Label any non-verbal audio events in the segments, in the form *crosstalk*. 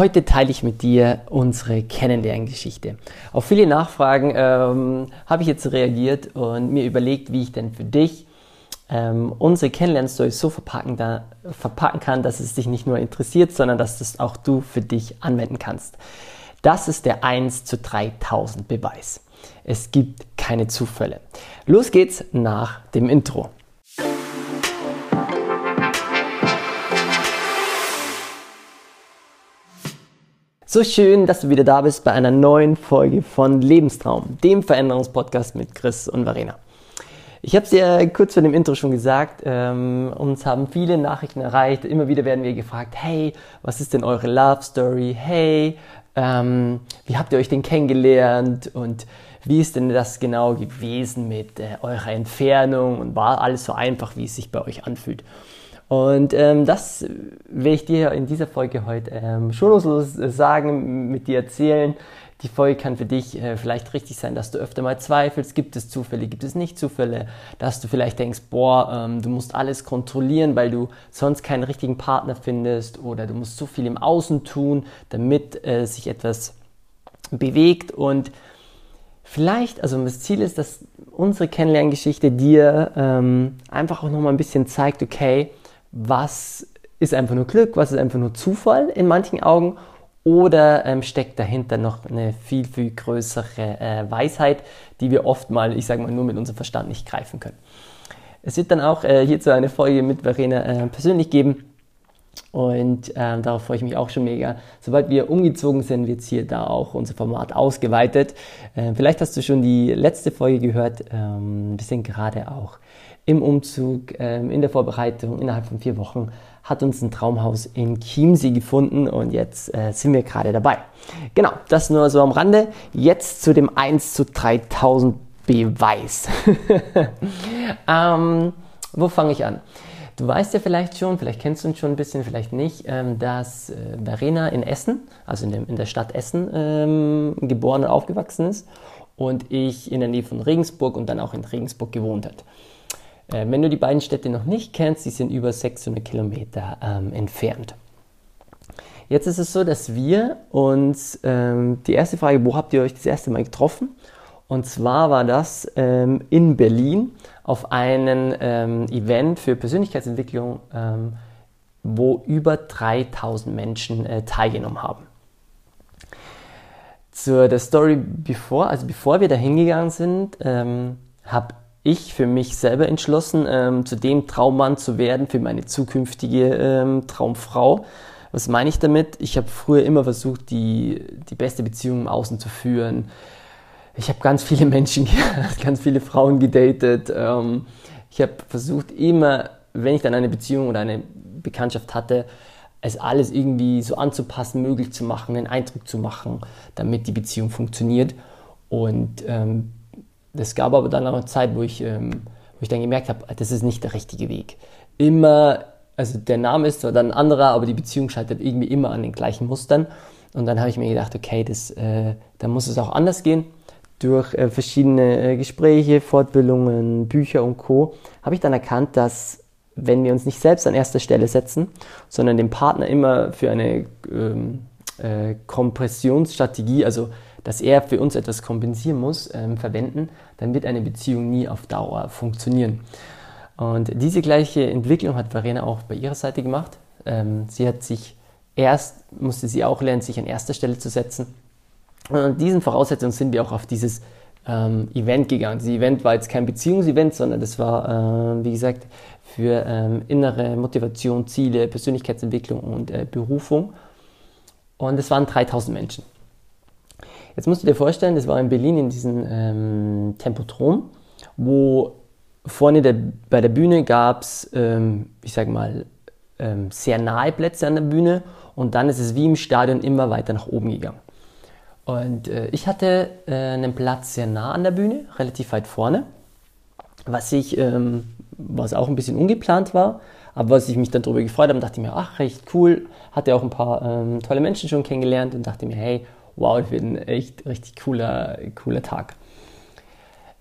Heute teile ich mit dir unsere Kennenlerngeschichte. Auf viele Nachfragen ähm, habe ich jetzt reagiert und mir überlegt, wie ich denn für dich ähm, unsere Kennenlernstory so verpacken, da, verpacken kann, dass es dich nicht nur interessiert, sondern dass das auch du für dich anwenden kannst. Das ist der 1 zu 3000 Beweis. Es gibt keine Zufälle. Los geht's nach dem Intro. So schön, dass du wieder da bist bei einer neuen Folge von Lebenstraum, dem Veränderungspodcast mit Chris und Verena. Ich habe es dir kurz vor dem Intro schon gesagt, ähm, uns haben viele Nachrichten erreicht. Immer wieder werden wir gefragt, hey, was ist denn eure Love Story? Hey, ähm, wie habt ihr euch denn kennengelernt? Und wie ist denn das genau gewesen mit äh, eurer Entfernung? Und war alles so einfach, wie es sich bei euch anfühlt? Und ähm, das will ich dir in dieser Folge heute ähm, schonungslos sagen, mit dir erzählen. Die Folge kann für dich äh, vielleicht richtig sein, dass du öfter mal zweifelst, gibt es Zufälle, gibt es nicht Zufälle, dass du vielleicht denkst, boah, ähm, du musst alles kontrollieren, weil du sonst keinen richtigen Partner findest oder du musst so viel im Außen tun, damit äh, sich etwas bewegt. Und vielleicht, also das Ziel ist, dass unsere Kennenlerngeschichte dir ähm, einfach auch nochmal ein bisschen zeigt, okay, was ist einfach nur Glück, was ist einfach nur Zufall in manchen Augen oder ähm, steckt dahinter noch eine viel, viel größere äh, Weisheit, die wir oft mal, ich sage mal, nur mit unserem Verstand nicht greifen können. Es wird dann auch äh, hierzu eine Folge mit Verena äh, persönlich geben und ähm, darauf freue ich mich auch schon mega. Sobald wir umgezogen sind, wird hier da auch unser Format ausgeweitet. Ähm, vielleicht hast du schon die letzte Folge gehört. Ähm, wir sind gerade auch im Umzug, ähm, in der Vorbereitung, innerhalb von vier Wochen, hat uns ein Traumhaus in Chiemsee gefunden und jetzt äh, sind wir gerade dabei. Genau, das nur so am Rande. Jetzt zu dem 1 zu 3000 Beweis. *laughs* ähm, wo fange ich an? Du weißt ja vielleicht schon, vielleicht kennst du uns schon ein bisschen, vielleicht nicht, ähm, dass äh, Verena in Essen, also in, der Stadt Essen, ähm, geboren und aufgewachsen ist und ich in der Nähe von Regensburg und dann auch in Regensburg gewohnt hat. Äh, wenn du die beiden Städte noch nicht kennst, die sind über 600 Kilometer ähm, entfernt. Jetzt ist es so, dass wir uns ähm, die erste Frage, wo habt ihr euch das erste Mal getroffen? Und zwar war das ähm, in Berlin auf einem ähm, Event für Persönlichkeitsentwicklung, ähm, wo über 3000 Menschen äh, teilgenommen haben. Zur der Story bevor, also bevor wir da hingegangen sind, ähm, habe ich für mich selber entschlossen, ähm, zu dem Traummann zu werden für meine zukünftige ähm, Traumfrau. Was meine ich damit? Ich habe früher immer versucht, die, die beste Beziehung im Außen zu führen. Ich habe ganz viele Menschen, *laughs* ganz viele Frauen gedatet. Ähm, ich habe versucht, immer, wenn ich dann eine Beziehung oder eine Bekanntschaft hatte, es alles irgendwie so anzupassen, möglich zu machen, einen Eindruck zu machen, damit die Beziehung funktioniert. Und ähm, es gab aber dann auch eine Zeit, wo ich, ähm, wo ich dann gemerkt habe, das ist nicht der richtige Weg. Immer, also der Name ist zwar dann ein anderer, aber die Beziehung scheitert irgendwie immer an den gleichen Mustern. Und dann habe ich mir gedacht, okay, das, äh, da muss es auch anders gehen. Durch äh, verschiedene äh, Gespräche, Fortbildungen, Bücher und Co. habe ich dann erkannt, dass wenn wir uns nicht selbst an erster Stelle setzen, sondern den Partner immer für eine ähm, äh, Kompressionsstrategie, also dass er für uns etwas kompensieren muss, ähm, verwenden, dann wird eine Beziehung nie auf Dauer funktionieren. Und diese gleiche Entwicklung hat Verena auch bei ihrer Seite gemacht. Ähm, sie hat sich erst, musste sie auch lernen, sich an erster Stelle zu setzen. Und an diesen Voraussetzungen sind wir auch auf dieses ähm, Event gegangen. Dieses Event war jetzt kein Beziehungsevent, sondern das war, äh, wie gesagt, für ähm, innere Motivation, Ziele, Persönlichkeitsentwicklung und äh, Berufung. Und es waren 3000 Menschen. Jetzt musst du dir vorstellen, das war in Berlin in diesem ähm, Tempodrom, wo vorne der, bei der Bühne gab es, ähm, ich sage mal, ähm, sehr nahe Plätze an der Bühne und dann ist es wie im Stadion immer weiter nach oben gegangen. Und äh, ich hatte äh, einen Platz sehr nah an der Bühne, relativ weit vorne, was ich, ähm, was auch ein bisschen ungeplant war, aber was ich mich dann darüber gefreut habe, dachte ich mir, ach, recht cool, hatte auch ein paar ähm, tolle Menschen schon kennengelernt und dachte mir, hey, wow, das wird ein echt richtig cooler, cooler Tag.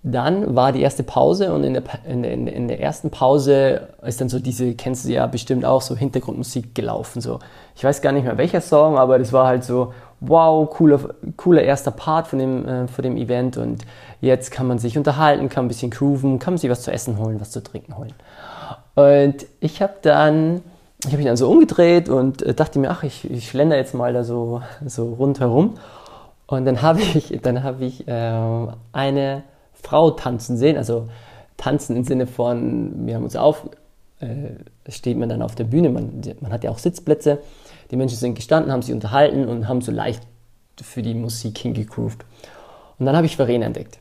Dann war die erste Pause und in der, in, der, in der ersten Pause ist dann so diese, kennst du ja bestimmt auch, so Hintergrundmusik gelaufen. So. Ich weiß gar nicht mehr welcher Song, aber das war halt so, wow, cooler, cooler erster Part von dem, äh, von dem Event und jetzt kann man sich unterhalten, kann ein bisschen grooven, kann man sich was zu essen holen, was zu trinken holen. Und ich habe dann, ich habe mich dann so umgedreht und äh, dachte mir, ach, ich, ich schlender jetzt mal da so, so rundherum. Und dann habe *laughs* ich, dann habe ich äh, eine Frau tanzen sehen. Also tanzen im Sinne von, wir haben uns auf, äh, steht man dann auf der Bühne, man, man hat ja auch Sitzplätze. Die Menschen sind gestanden, haben sich unterhalten und haben so leicht für die Musik hingegroovt. Und dann habe ich Verena entdeckt.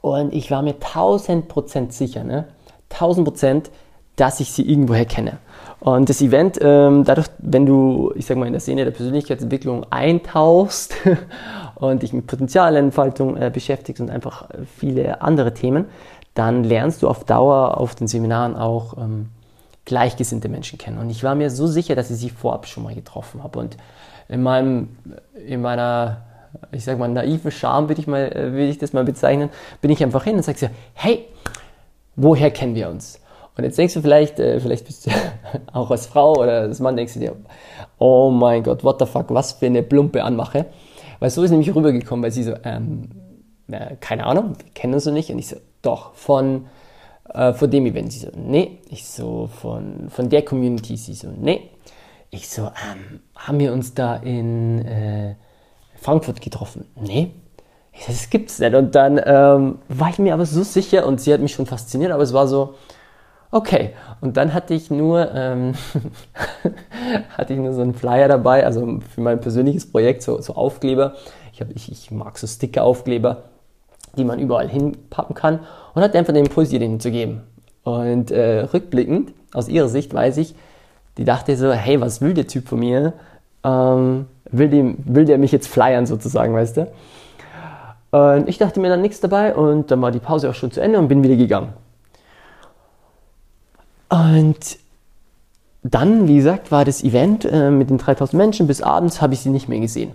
Und ich war mir 1000% sicher, ne? 1000%, dass ich sie irgendwoher kenne. Und das Event, ähm, dadurch, wenn du, ich sag mal, in der Szene der Persönlichkeitsentwicklung eintauchst *laughs* und dich mit Potenzialentfaltung äh, beschäftigst und einfach viele andere Themen, dann lernst du auf Dauer auf den Seminaren auch ähm, gleichgesinnte Menschen kennen. Und ich war mir so sicher, dass ich sie vorab schon mal getroffen habe. Und in meinem, in meiner, ich sag mal, naiven Charme, würde ich, mal, äh, ich das mal bezeichnen, bin ich einfach hin und sage sie, hey, woher kennen wir uns? Und jetzt denkst du vielleicht, äh, vielleicht bist du *laughs* auch als Frau oder als Mann, denkst du dir, oh mein Gott, what the fuck, was für eine plumpe Anmache. Weil so ist nämlich rübergekommen, weil sie so, ähm, äh, keine Ahnung, wir kennen uns so nicht. Und ich so, doch, von, äh, von dem Event. Sie so, nee. Ich so, von, von der Community. Sie so, nee. Ich so, ähm, haben wir uns da in äh, Frankfurt getroffen? Nee. Ich so, das gibt's nicht. Und dann ähm, war ich mir aber so sicher und sie hat mich schon fasziniert, aber es war so, okay. Und dann hatte ich nur, ähm, *laughs* hatte ich nur so einen Flyer dabei, also für mein persönliches Projekt, so, so Aufkleber. Ich, hab, ich, ich mag so Sticker-Aufkleber, die man überall hinpappen kann und hatte einfach den Impuls, ihr den zu geben. Und äh, rückblickend, aus ihrer Sicht weiß ich, die dachte so, hey, was will der Typ von mir? Ähm, will, dem, will der mich jetzt flyern sozusagen, weißt du? Und ich dachte mir dann nichts dabei und dann war die Pause auch schon zu Ende und bin wieder gegangen. Und dann, wie gesagt, war das Event äh, mit den 3000 Menschen. Bis abends habe ich sie nicht mehr gesehen.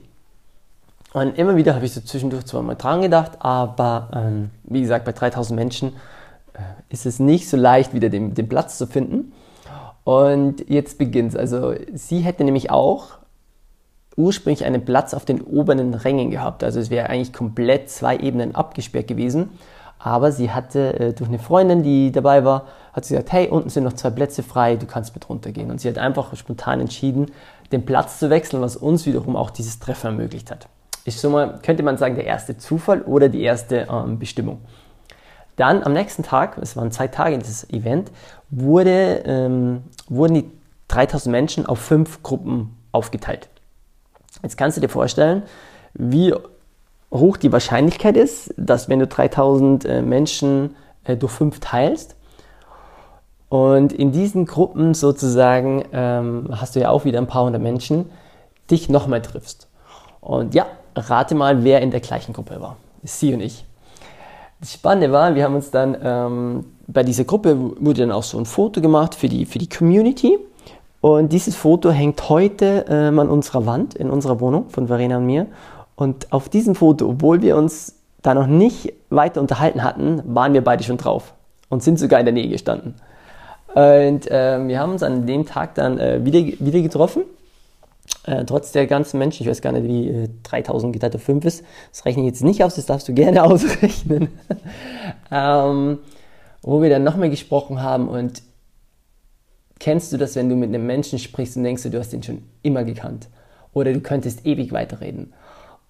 Und immer wieder habe ich so zwischendurch zwar mal dran gedacht, aber ähm, wie gesagt, bei 3000 Menschen äh, ist es nicht so leicht, wieder den, den Platz zu finden. Und jetzt beginnt es. Also sie hätte nämlich auch ursprünglich einen Platz auf den oberen Rängen gehabt. Also es wäre eigentlich komplett zwei Ebenen abgesperrt gewesen. Aber sie hatte äh, durch eine Freundin, die dabei war, hat sie gesagt, hey, unten sind noch zwei Plätze frei, du kannst mit runtergehen. Und sie hat einfach spontan entschieden, den Platz zu wechseln, was uns wiederum auch dieses Treffen ermöglicht hat. Ist so mal, könnte man sagen, der erste Zufall oder die erste ähm, Bestimmung. Dann am nächsten Tag, es waren zwei Tage dieses Event, wurde, ähm, wurden die 3000 Menschen auf fünf Gruppen aufgeteilt. Jetzt kannst du dir vorstellen, wie hoch die Wahrscheinlichkeit ist, dass wenn du 3000 äh, Menschen äh, durch fünf teilst und in diesen Gruppen sozusagen ähm, hast du ja auch wieder ein paar hundert Menschen, dich nochmal triffst. Und ja, rate mal, wer in der gleichen Gruppe war. Sie und ich. Das Spannende war, wir haben uns dann ähm, bei dieser Gruppe wurde dann auch so ein Foto gemacht für die, für die Community. Und dieses Foto hängt heute ähm, an unserer Wand in unserer Wohnung von Verena und mir. Und auf diesem Foto, obwohl wir uns da noch nicht weiter unterhalten hatten, waren wir beide schon drauf und sind sogar in der Nähe gestanden. Und äh, wir haben uns an dem Tag dann äh, wieder, wieder getroffen. Äh, trotz der ganzen Menschen, ich weiß gar nicht, wie äh, 3000 geteilt durch 5 ist, das rechne ich jetzt nicht aus, das darfst du gerne *laughs* ausrechnen. ähm, wo wir dann nochmal gesprochen haben und kennst du das, wenn du mit einem Menschen sprichst und denkst, du hast den schon immer gekannt oder du könntest ewig weiterreden.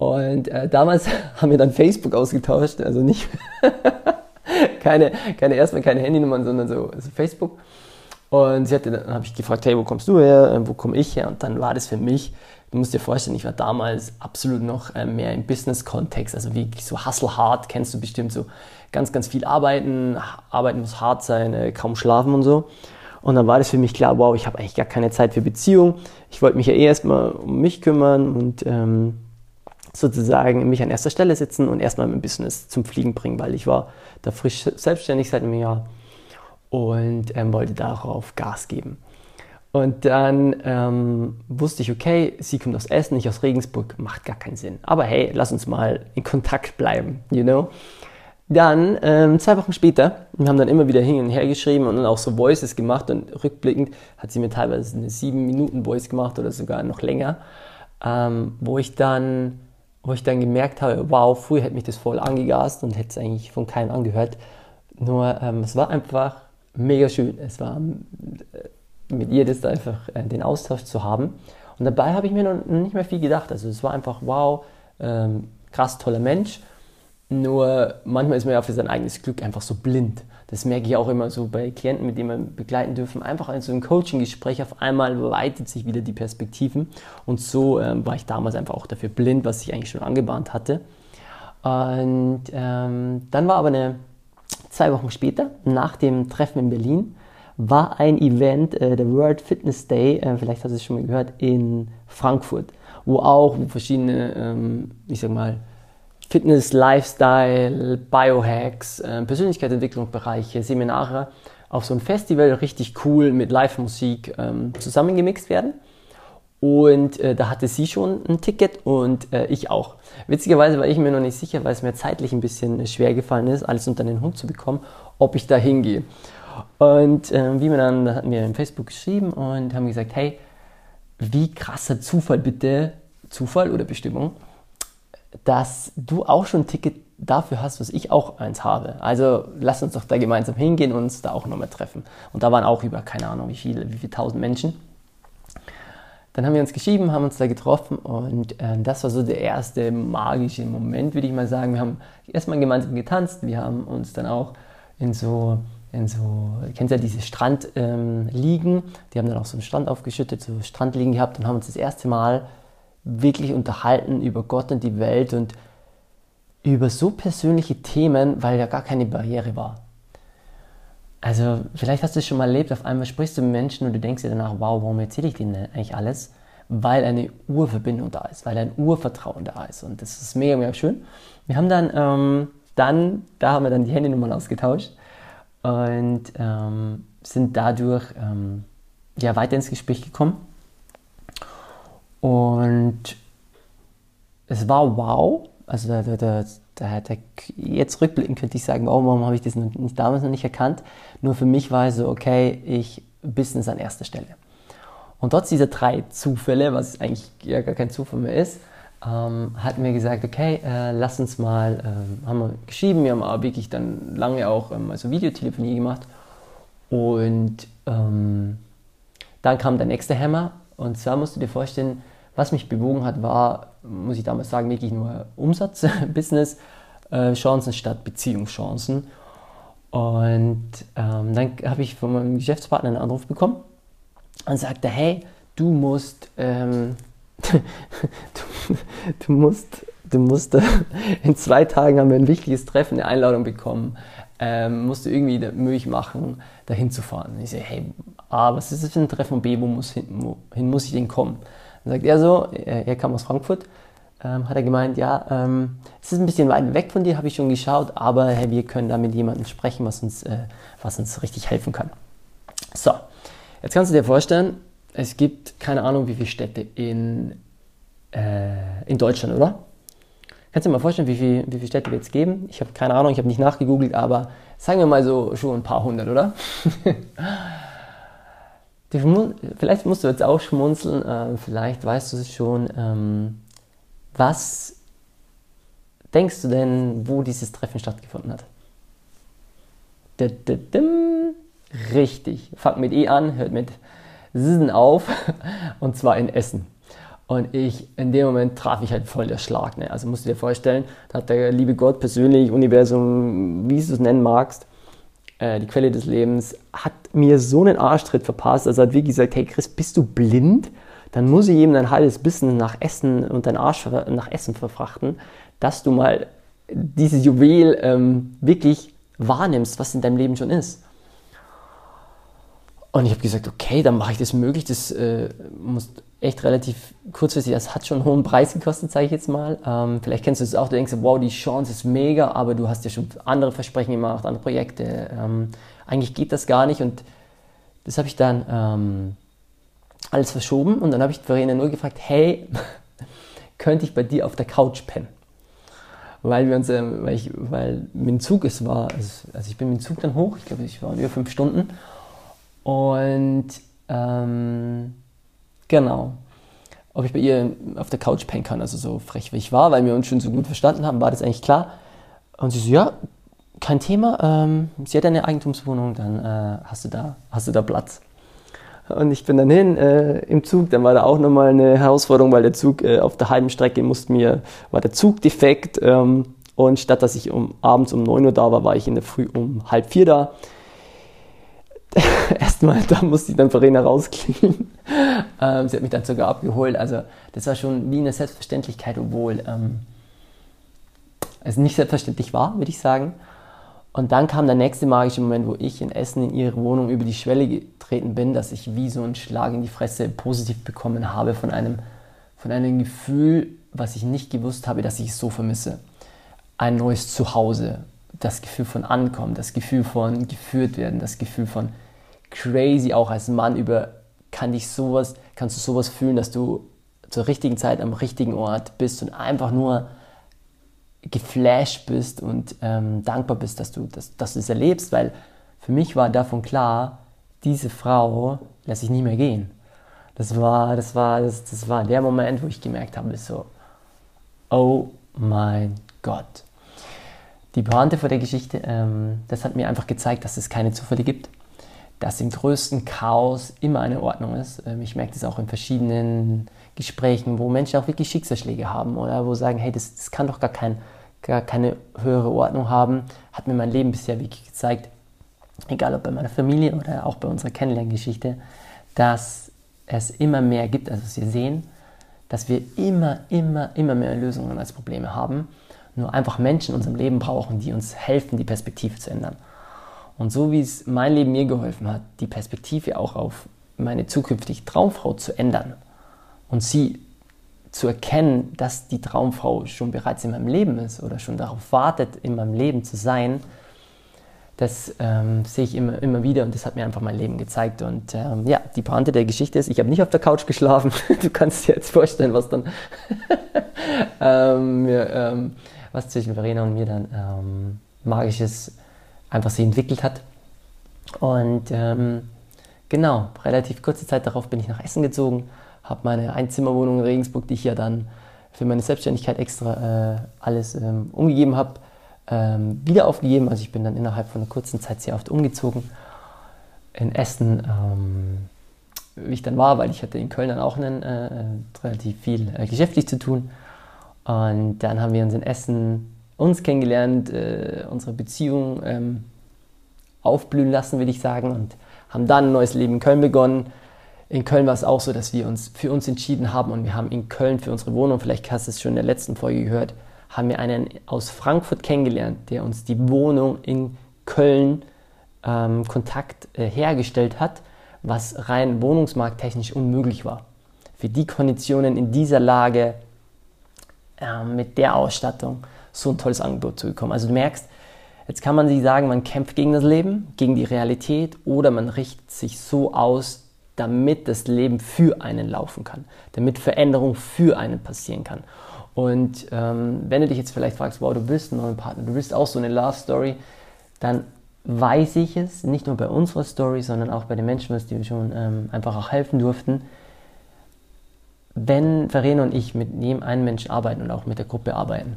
Und äh, damals *laughs* haben wir dann Facebook ausgetauscht, also nicht *laughs* keine, keine erstmal keine Handynummern, sondern so also Facebook. Und sie hatte, dann habe ich gefragt, hey, wo kommst du her? Äh, wo komme ich her? Und dann war das für mich, du musst dir vorstellen, ich war damals absolut noch äh, mehr im Business-Kontext, also wie so hustle hard, kennst du bestimmt so ganz, ganz viel arbeiten, arbeiten muss hart sein, äh, kaum schlafen und so. Und dann war das für mich klar, wow, ich habe eigentlich gar keine Zeit für Beziehung. Ich wollte mich ja eh erstmal um mich kümmern und ähm, sozusagen mich an erster Stelle setzen und erstmal mein Business zum Fliegen bringen, weil ich war da frisch selbstständig seit einem Jahr und ähm, wollte darauf Gas geben. Und dann ähm, wusste ich, okay, sie kommt aus Essen, nicht aus Regensburg, macht gar keinen Sinn. Aber hey, lass uns mal in Kontakt bleiben, you know. dann, ähm, zwei Wochen später, wir haben dann immer wieder hin und her geschrieben und dann auch so Voices gemacht und rückblickend hat sie mir teilweise eine sieben Minuten Voice gemacht oder sogar noch länger, ähm, wo ich dann, wo ich dann gemerkt habe, wow, früher hätte mich das voll angegast und hätte es eigentlich von keinem angehört. Nur, ähm, es war einfach mega schön. Es war äh, mit ihr das einfach äh, den Austausch zu haben. Und dabei habe ich mir noch nicht mehr viel gedacht. Also es war einfach, wow, ähm, krass toller Mensch nur manchmal ist man ja für sein eigenes Glück einfach so blind. Das merke ich auch immer so bei Klienten, mit denen wir begleiten dürfen. Einfach in so einem Coaching-Gespräch auf einmal weitet sich wieder die Perspektiven. Und so ähm, war ich damals einfach auch dafür blind, was ich eigentlich schon angebahnt hatte. Und ähm, dann war aber eine, zwei Wochen später, nach dem Treffen in Berlin, war ein Event, äh, der World Fitness Day, äh, vielleicht hast du es schon mal gehört, in Frankfurt, wo auch verschiedene, ähm, ich sag mal, Fitness, Lifestyle, Biohacks, äh, Persönlichkeitsentwicklungsbereiche, Seminare auf so ein Festival richtig cool mit Live-Musik ähm, zusammengemixt werden. Und äh, da hatte sie schon ein Ticket und äh, ich auch. Witzigerweise war ich mir noch nicht sicher, weil es mir zeitlich ein bisschen schwer gefallen ist, alles unter den Hut zu bekommen, ob ich da hingehe. Und äh, wie wir dann, da hatten wir in Facebook geschrieben und haben gesagt, hey, wie krasser Zufall bitte, Zufall oder Bestimmung, dass du auch schon ein Ticket dafür hast, was ich auch eins habe. Also lass uns doch da gemeinsam hingehen und uns da auch nochmal treffen. Und da waren auch über, keine Ahnung, wie viele, wie viele tausend Menschen. Dann haben wir uns geschrieben, haben uns da getroffen und äh, das war so der erste magische Moment, würde ich mal sagen. Wir haben erstmal gemeinsam getanzt, wir haben uns dann auch in so, in so, ihr kennt ja diese Strandliegen, ähm, die haben dann auch so einen Strand aufgeschüttet, so Strandliegen gehabt und haben uns das erste Mal wirklich unterhalten über Gott und die Welt und über so persönliche Themen, weil ja gar keine Barriere war. Also vielleicht hast du es schon mal erlebt, auf einmal sprichst du mit Menschen und du denkst dir danach, wow, warum erzähle ich denen eigentlich alles? Weil eine Urverbindung da ist, weil ein Urvertrauen da ist und das ist mega, mega schön. Wir haben dann, ähm, dann da haben wir dann die Handynummern ausgetauscht und ähm, sind dadurch ähm, ja, weiter ins Gespräch gekommen und es war wow. Also da, da, da, da, jetzt rückblickend könnte ich sagen, oh, warum habe ich das nicht, damals noch nicht erkannt? Nur für mich war es so, okay, ich Business an erster Stelle. Und trotz dieser drei Zufälle, was eigentlich ja gar kein Zufall mehr ist, ähm, hatten wir gesagt, okay, äh, lass uns mal, äh, haben wir geschrieben, wir haben aber wirklich dann lange auch ähm, also Videotelefonie gemacht und ähm, dann kam der nächste Hammer und zwar musst du dir vorstellen, was mich bewogen hat, war, muss ich damals sagen, wirklich nur Umsatz, Business, *laughs* äh, Chancen statt Beziehungschancen. Und ähm, dann habe ich von meinem Geschäftspartner einen Anruf bekommen und sagte, hey, du musst, ähm, *laughs* du, du, musst, du musst, in zwei Tagen haben wir ein wichtiges Treffen, eine Einladung bekommen, ähm, musst du irgendwie möglich machen, dahin zu fahren. Ich sage, hey, A, was ist das für ein Treffen und B, wo muss, hin, wohin muss ich denn kommen? Dann sagt er so, er, kam aus Frankfurt, ähm, hat er gemeint, ja, ähm, es ist ein bisschen weit weg von dir, habe ich schon geschaut, aber hey, wir können da mit jemandem sprechen, was uns, äh, was uns richtig helfen kann. So, jetzt kannst du dir vorstellen, es gibt keine Ahnung, wie viele Städte in, äh, in Deutschland, oder? Kannst du dir mal vorstellen, wie, viel, wie viele Städte wir jetzt geben? Ich habe keine Ahnung, ich habe nicht nachgegoogelt, aber sagen wir mal so schon ein paar hundert, oder? *laughs* vielleicht musst du jetzt auch schmunzeln, äh, vielleicht weißt du es schon. Ähm, was denkst du denn, wo dieses Treffen stattgefunden hat? Richtig, fangt mit E an, hört mit Sinnen auf *laughs* und zwar in Essen. Und ich, in dem Moment traf ich halt voll der Schlag. Ne? Also musst du dir vorstellen, da hat der liebe Gott persönlich, Universum, wie du es nennen magst, die Quelle des Lebens, hat mir so einen Arschtritt verpasst. Also hat wirklich gesagt, hey Chris, bist du blind? Dann muss ich eben dein halbes Bissen nach Essen und dein Arsch nach Essen verfrachten, dass du mal dieses Juwel ähm, wirklich wahrnimmst, was in deinem Leben schon ist. Und ich habe gesagt, okay, dann mache ich das möglich. Das äh, muss echt relativ kurzfristig, das hat schon einen hohen Preis gekostet, sage ich jetzt mal. Ähm, vielleicht kennst du es auch, du denkst, wow, die Chance ist mega, aber du hast ja schon andere Versprechen gemacht, andere Projekte. Ähm, eigentlich geht das gar nicht und das habe ich dann ähm, alles verschoben und dann habe ich Verena nur gefragt, hey, *laughs* könnte ich bei dir auf der Couch pennen? weil wir uns, ähm, weil, ich, weil mit dem Zug es war, also, also ich bin mit dem Zug dann hoch, ich glaube, ich war über fünf Stunden und ähm, genau, ob ich bei ihr auf der Couch pennen kann, also so frech wie ich war, weil wir uns schon so gut verstanden haben, war das eigentlich klar. Und sie so, ja, kein Thema, ähm, sie hat eine Eigentumswohnung, dann äh, hast, du da, hast du da Platz. Und ich bin dann hin äh, im Zug, dann war da auch nochmal eine Herausforderung, weil der Zug äh, auf der halben Strecke musste mir, war der Zug defekt ähm, und statt dass ich um, abends um 9 Uhr da war, war ich in der Früh um halb vier da. *laughs* Erstmal, da musste ich dann Verena rauskriegen. ähm, sie hat mich dann sogar abgeholt. Also das war schon wie eine Selbstverständlichkeit, obwohl ähm, es nicht selbstverständlich war, würde ich sagen. Und dann kam der nächste magische Moment, wo ich in Essen in ihre Wohnung über die Schwelle getreten bin, dass ich wie so einen Schlag in die Fresse positiv bekommen habe von einem, von einem Gefühl, was ich nicht gewusst habe, dass ich es so vermisse. Ein neues Zuhause, das Gefühl von Ankommen, das Gefühl von geführt werden, das Gefühl von crazy auch als Mann über, kann dich sowas, kannst du sowas fühlen, dass du zur richtigen Zeit am richtigen Ort bist und einfach nur geflasht bist und ähm, dankbar bist, dass du, dass, dass du es erlebst, weil für mich war davon klar, diese Frau lässt sich nie mehr gehen. Das war, das war, das, das war der Moment, wo ich gemerkt habe, so, oh mein Gott. Die Pointe vor der Geschichte, ähm, das hat mir einfach gezeigt, dass es keine Zufälle gibt, dass im größten Chaos immer eine Ordnung ist. Ähm, ich merke das auch in verschiedenen Gesprächen, wo Menschen auch wirklich Schicksalsschläge haben oder wo sagen, hey, das, das kann doch gar, kein, gar keine höhere Ordnung haben, hat mir mein Leben bisher wirklich gezeigt, egal ob bei meiner Familie oder auch bei unserer Kennenlerngeschichte, dass es immer mehr gibt, also wir sehen, dass wir immer, immer, immer mehr Lösungen als Probleme haben, nur einfach Menschen in unserem Leben brauchen, die uns helfen, die Perspektive zu ändern. Und so wie es mein Leben mir geholfen hat, die Perspektive auch auf meine zukünftige Traumfrau zu ändern, und sie zu erkennen, dass die Traumfrau schon bereits in meinem Leben ist oder schon darauf wartet, in meinem Leben zu sein, das ähm, sehe ich immer, immer wieder und das hat mir einfach mein Leben gezeigt. Und ähm, ja, die Pointe der Geschichte ist, ich habe nicht auf der Couch geschlafen. *laughs* du kannst dir jetzt vorstellen, was dann *laughs* ähm, mir, ähm, was zwischen Verena und mir dann ähm, Magisches einfach sich entwickelt hat. Und ähm, genau, relativ kurze Zeit darauf bin ich nach Essen gezogen habe meine Einzimmerwohnung in Regensburg, die ich ja dann für meine Selbstständigkeit extra äh, alles ähm, umgegeben habe, ähm, wieder aufgegeben. Also ich bin dann innerhalb von einer kurzen Zeit sehr oft umgezogen. In Essen, ähm, wie ich dann war, weil ich hatte in Köln dann auch einen, äh, relativ viel äh, geschäftlich zu tun. Und dann haben wir uns in Essen uns kennengelernt, äh, unsere Beziehung ähm, aufblühen lassen, würde ich sagen, und haben dann ein neues Leben in Köln begonnen in Köln war es auch so, dass wir uns für uns entschieden haben und wir haben in Köln für unsere Wohnung, vielleicht hast du es schon in der letzten Folge gehört, haben wir einen aus Frankfurt kennengelernt, der uns die Wohnung in Köln ähm, Kontakt äh, hergestellt hat, was rein wohnungsmarkttechnisch unmöglich war. Für die Konditionen in dieser Lage äh, mit der Ausstattung so ein tolles Angebot zu bekommen. Also du merkst, jetzt kann man sich sagen, man kämpft gegen das Leben, gegen die Realität oder man richtet sich so aus, damit das Leben für einen laufen kann, damit Veränderung für einen passieren kann. Und ähm, wenn du dich jetzt vielleicht fragst, wow, du willst einen neuen Partner, du willst auch so eine Love Story, dann weiß ich es, nicht nur bei unserer Story, sondern auch bei den Menschen, die wir schon ähm, einfach auch helfen durften. Wenn Verena und ich mit jedem einen Menschen arbeiten und auch mit der Gruppe arbeiten,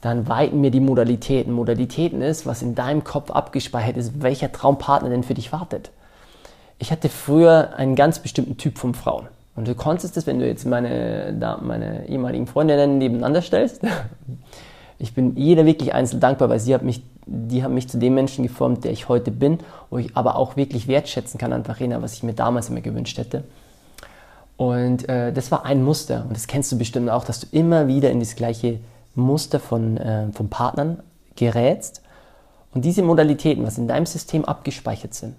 dann weiten wir die Modalitäten. Modalitäten ist, was in deinem Kopf abgespeichert ist, welcher Traumpartner denn für dich wartet ich hatte früher einen ganz bestimmten Typ von Frauen. Und du konntest es, wenn du jetzt meine, meine ehemaligen Freundinnen nebeneinander stellst. *laughs* Ich bin jeder wirklich einzeln dankbar, weil sie hat mich, die haben mich zu dem Menschen geformt, der ich heute bin, wo ich aber auch wirklich wertschätzen kann an Verena, was ich mir damals immer gewünscht hätte. Und äh, das war ein Muster. Und das kennst du bestimmt auch, dass du immer wieder in das gleiche Muster von, äh, von Partnern gerätst. Und diese Modalitäten, was in deinem System abgespeichert sind,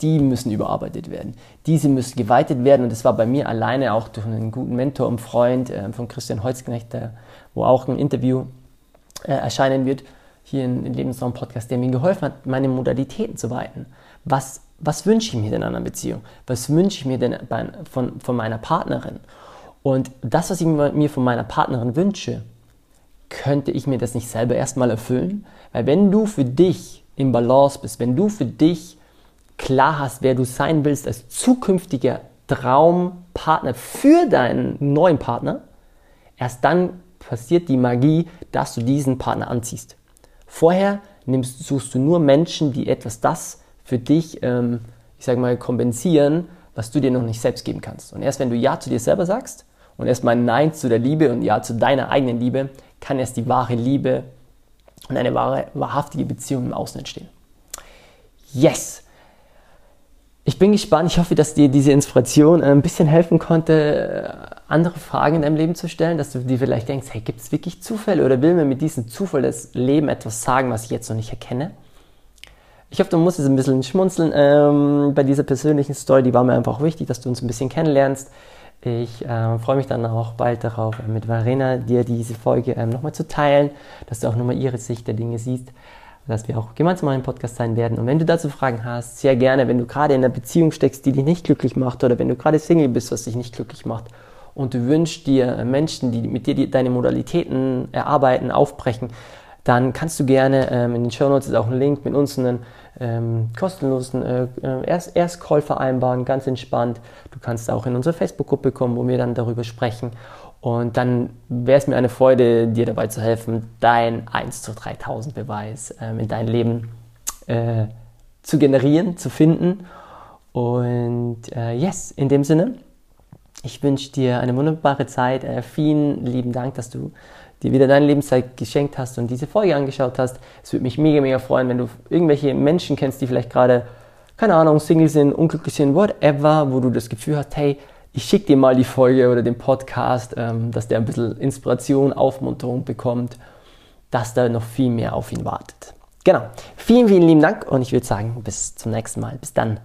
die müssen überarbeitet werden. Diese müssen geweitet werden und das war bei mir alleine auch durch einen guten Mentor und Freund äh, von Christian Holzknecht, der, wo auch ein Interview äh, erscheinen wird, hier in, in Lebensraum Podcast, der mir geholfen hat, meine Modalitäten zu weiten. Was, was wünsche ich mir denn an einer Beziehung? Was wünsche ich mir denn bei, von, von meiner Partnerin? Und das, was ich mir von meiner Partnerin wünsche, könnte ich mir das nicht selber erstmal erfüllen? Weil wenn du für dich im Balance bist, wenn du für dich klar hast, wer du sein willst als zukünftiger Traumpartner für deinen neuen Partner, erst dann passiert die Magie, dass du diesen Partner anziehst. Vorher nimmst, suchst du nur Menschen, die etwas das für dich, ähm, ich sage mal, kompensieren, was du dir noch nicht selbst geben kannst. Und erst wenn du Ja zu dir selber sagst und erstmal Nein zu der Liebe und Ja zu deiner eigenen Liebe, kann erst die wahre Liebe und eine wahre, wahrhaftige Beziehung im Außen entstehen. Yes! Ich bin gespannt. Ich hoffe, dass dir diese Inspiration äh, ein bisschen helfen konnte, äh, andere Fragen in deinem Leben zu stellen, dass du dir vielleicht denkst, hey, gibt es wirklich Zufälle oder will mir mit diesem Zufall das Leben etwas sagen, was ich jetzt noch nicht erkenne? Ich hoffe, du musst jetzt ein bisschen schmunzeln ähm, bei dieser persönlichen Story. Die war mir einfach wichtig, dass du uns ein bisschen kennenlernst. Ich äh, freue mich dann auch bald darauf, äh, mit Verena dir diese Folge ähm, nochmal zu teilen, dass du auch nochmal ihre Sicht der Dinge siehst, dass wir auch gemeinsam einen Podcast sein werden. Und wenn du dazu Fragen hast, sehr gerne, wenn du gerade in einer Beziehung steckst, die dich nicht glücklich macht oder wenn du gerade Single bist, was dich nicht glücklich macht und du wünschst dir Menschen, die mit dir die, deine Modalitäten erarbeiten, aufbrechen, dann kannst du gerne ähm, in den Show Notes ist auch ein Link mit uns einen ähm, kostenlosen äh, Erst Erstcall vereinbaren, ganz entspannt. Du kannst auch in unsere Facebook-Gruppe kommen, wo wir dann darüber sprechen. Und dann wäre es mir eine Freude, dir dabei zu helfen, dein 1 zu 3000 Beweis ähm, in dein Leben äh, zu generieren, zu finden. Und äh, yes, in dem Sinne, ich wünsche dir eine wunderbare Zeit. Äh, vielen lieben Dank, dass du dir wieder deine Lebenszeit geschenkt hast und diese Folge angeschaut hast. Es würde mich mega, mega freuen, wenn du irgendwelche Menschen kennst, die vielleicht gerade, keine Ahnung, Single sind, unglücklich sind, whatever, wo du das Gefühl hast, hey, ich schicke dir mal die Folge oder den Podcast, ähm, dass der ein bisschen Inspiration, Aufmunterung bekommt, dass da noch viel mehr auf ihn wartet. Genau. Vielen, vielen lieben Dank und ich würde sagen, bis zum nächsten Mal. Bis dann.